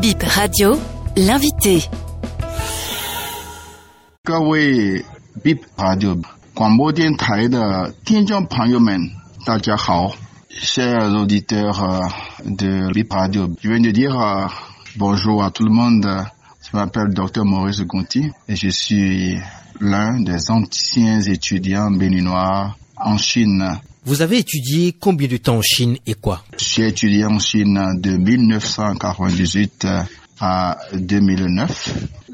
Bip Radio, l'invité. 各位 Bip Radio 广播电台的听众朋友们，大家好，chers auditeurs euh, de Bip Radio. Je viens de dire euh, bonjour à tout le monde. Je m'appelle Dr Maurice Gonti et je suis l'un des anciens étudiants béninois en Chine. Vous avez étudié combien de temps en Chine et quoi J'ai étudié en Chine de 1998 à 2009.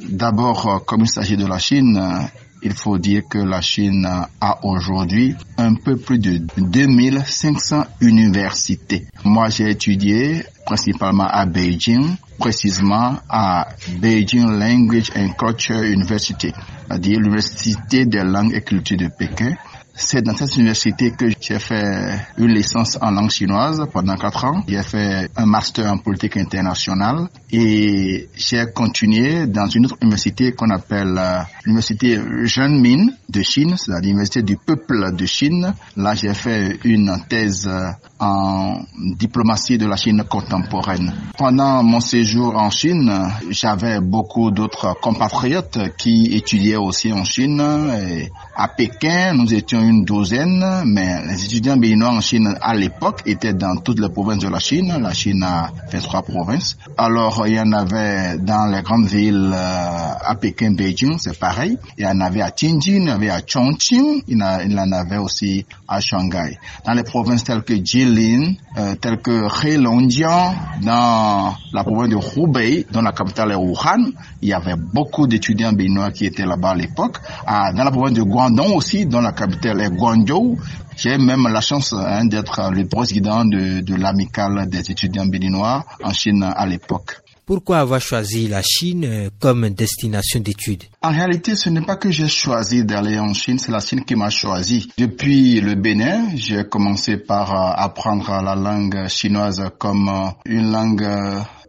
D'abord, euh, comme il s'agit de la Chine, euh, il faut dire que la Chine a aujourd'hui un peu plus de 2500 universités. Moi, j'ai étudié principalement à Beijing, précisément à Beijing Language and Culture University, c'est-à-dire l'université des langues et cultures de Pékin. C'est dans cette université que j'ai fait une licence en langue chinoise pendant quatre ans. J'ai fait un master en politique internationale et j'ai continué dans une autre université qu'on appelle euh, l'université Zhenmin de Chine, c'est-à-dire l'université du peuple de Chine. Là, j'ai fait une thèse euh, en diplomatie de la Chine contemporaine. Pendant mon séjour en Chine, j'avais beaucoup d'autres compatriotes qui étudiaient aussi en Chine. Et à Pékin, nous étions une douzaine, mais les étudiants béninois en Chine à l'époque étaient dans toutes les provinces de la Chine. La Chine a 23 provinces. Alors, il y en avait dans les grandes villes euh, à Pékin, Beijing, c'est pareil. Il y en avait à Tianjin, il y en avait à Chongqing, il y en avait aussi à Shanghai. Dans les provinces telles que Jilin, euh, telles que Heilongjiang, dans la province de Hubei, dont la capitale est Wuhan, il y avait beaucoup d'étudiants béninois qui étaient là-bas à l'époque. Dans la province de Guangdong aussi, dont la capitale est Guangzhou, j'ai même la chance hein, d'être le président de, de l'amicale des étudiants béninois en Chine à l'époque. Pourquoi avoir choisi la Chine euh, comme destination d'études En réalité, ce n'est pas que j'ai choisi d'aller en Chine, c'est la Chine qui m'a choisi. Depuis le Bénin, j'ai commencé par euh, apprendre la langue chinoise comme euh, une langue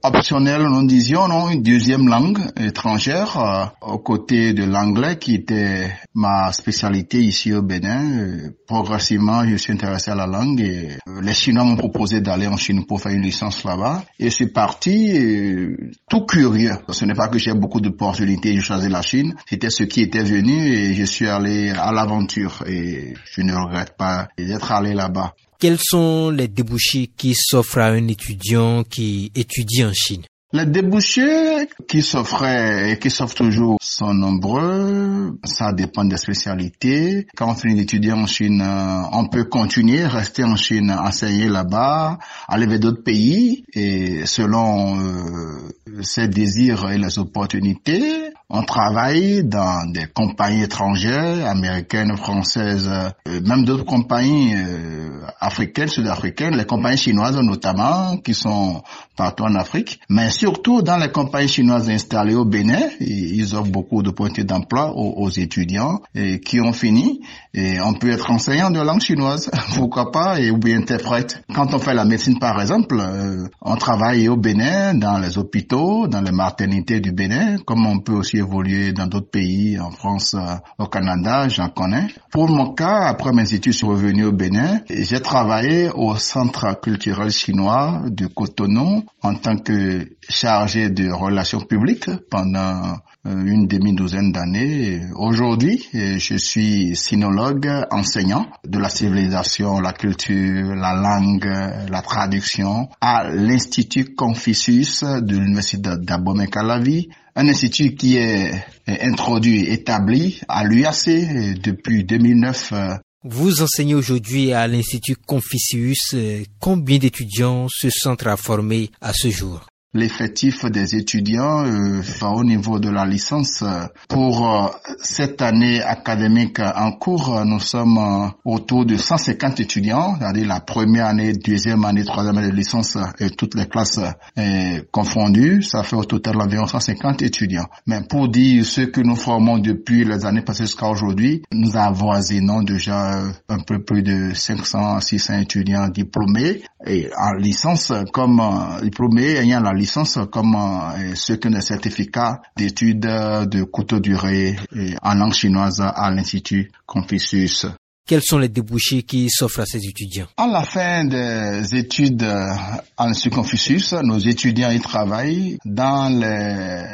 optionnelle, nous disions, non, une deuxième langue étrangère, euh, aux côtés de l'anglais qui était ma spécialité ici au Bénin. Euh, Progressivement, je suis intéressé à la langue et euh, les Chinois m'ont proposé d'aller en Chine pour faire une licence là-bas. Et je suis parti euh, tout curieux. Ce n'est pas que j'ai beaucoup d'opportunités, j'ai choisi la Chine. C'était ce qui était venu et je suis allé à l'aventure et je ne regrette pas d'être allé là-bas. Quels sont les débouchés qui s'offrent à un étudiant qui étudie en Chine? Les débouchés qui s'offraient et qui s'offrent toujours sont nombreux. Ça dépend des spécialités. Quand on finit d'étudier en Chine, euh, on peut continuer, rester en Chine, enseigner là-bas, aller vers d'autres pays et selon euh, ses désirs et les opportunités, on travaille dans des compagnies étrangères, américaines, françaises, euh, même d'autres compagnies euh, africaines, sud-africaines, les compagnies chinoises notamment, qui sont partout en Afrique, mais surtout dans les compagnies chinoises installées au Bénin, ils offrent beaucoup d'opportunités d'emploi aux, étudiants qui ont fini. Et on peut être enseignant de langue chinoise, pourquoi pas, et ou bien interprète. Quand on fait la médecine, par exemple, euh, on travaille au Bénin, dans les hôpitaux, dans les maternités du Bénin, comme on peut aussi évoluer dans d'autres pays, en France, euh, au Canada, j'en connais. Pour mon cas, après mes études, je suis revenu au Bénin. J'ai travaillé au Centre culturel chinois de Cotonou en tant que chargé de relations publiques pendant une demi-douzaine d'années. Aujourd'hui, euh, je suis sinologue, enseignant de la civilisation, la culture, la langue, la traduction à l'Institut Confucius de l'Université d'Abomey-Calavi, un institut qui est introduit, établi à l'UAC euh, depuis 2009 euh, Vous enseignez aujourd'hui à l'Institut Confucius. euh, Combien d'étudiants ce centre a formé à ce jour? L'effectif des étudiants euh, au niveau de la licence. Pour euh, cette année académique en cours, nous sommes euh, autour de 150 étudiants, c'est-à-dire la première année, deuxième année, troisième année de licence et toutes les classes euh, confondues. Ça fait au total environ 150 étudiants. Mais pour dire ce que nous formons depuis les années passées jusqu'à aujourd'hui, nous avoisinons déjà euh, un peu plus de 500 600 étudiants diplômés et en licence comme euh, diplômés ayant la licence comme euh, ceux qui ont des certificats d'études de courte durée en langue chinoise à l'Institut Confucius. Quels sont les débouchés qui s'offrent à ces étudiants? À la fin des études en Confucius, nos étudiants y travaillent dans les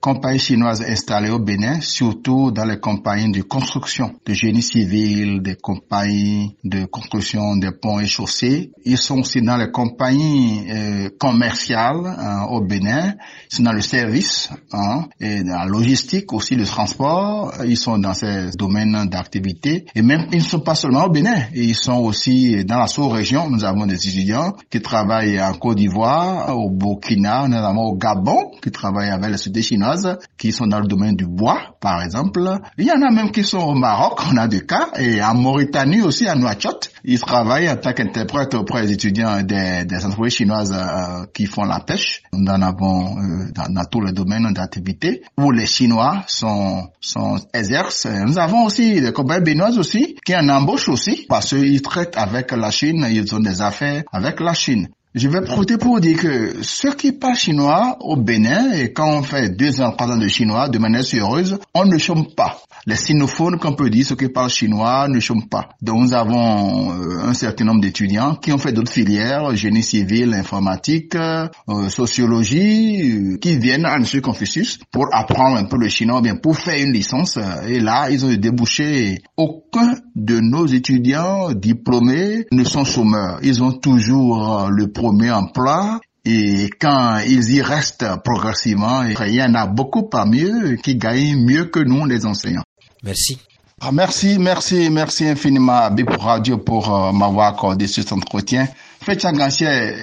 compagnies chinoises installées au Bénin, surtout dans les compagnies de construction, de génie civil, des compagnies de construction des ponts et chaussées. Ils sont aussi dans les compagnies euh, commerciales hein, au Bénin, sont dans le service hein, et dans la logistique aussi, le transport. Ils sont dans ces domaines d'activité et même ils sont pas seulement au Bénin, ils sont aussi dans la sous-région. Nous avons des étudiants qui travaillent en Côte d'Ivoire, au Burkina, notamment au Gabon, qui travaillent avec la société chinoise, qui sont dans le domaine du bois, par exemple. Il y en a même qui sont au Maroc, on a des cas, et en Mauritanie aussi, à Nouakchott. Ils travaillent en tant qu'interprète auprès des étudiants des, entreprises chinoises euh, qui font la pêche. Nous en avons euh, dans, dans, tous les domaines d'activité où les Chinois sont, sont exercent. Nous avons aussi des compagnies béninoises aussi qui en embauchent aussi parce qu'ils traitent avec la Chine, ils ont des affaires avec la Chine. Je vais profiter pour dire que ceux qui parlent chinois au Bénin, et quand on fait deux ans, trois ans de chinois de manière sérieuse, on ne chôme pas. Les sinophones, qu'on peut dire, ceux qui parlent chinois, ne chôment pas. Donc nous avons euh, un certain nombre d'étudiants qui ont fait d'autres filières, génie civil, informatique, euh, sociologie, euh, qui viennent à M. Confucius pour apprendre un peu le chinois, bien pour faire une licence. Et là, ils ont débouché. Aucun de nos étudiants diplômés ne sont chômeurs. Ils ont toujours le premier emploi et quand ils y restent progressivement, il y en a beaucoup parmi eux qui gagnent mieux que nous, les enseignants. Merci. Ah, merci, merci, merci infiniment à Bip Radio pour euh, m'avoir accordé cet entretien. Faites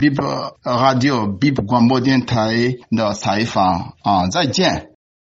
Bip Radio, Bip Guambodien Tai de Taïfan. Ah,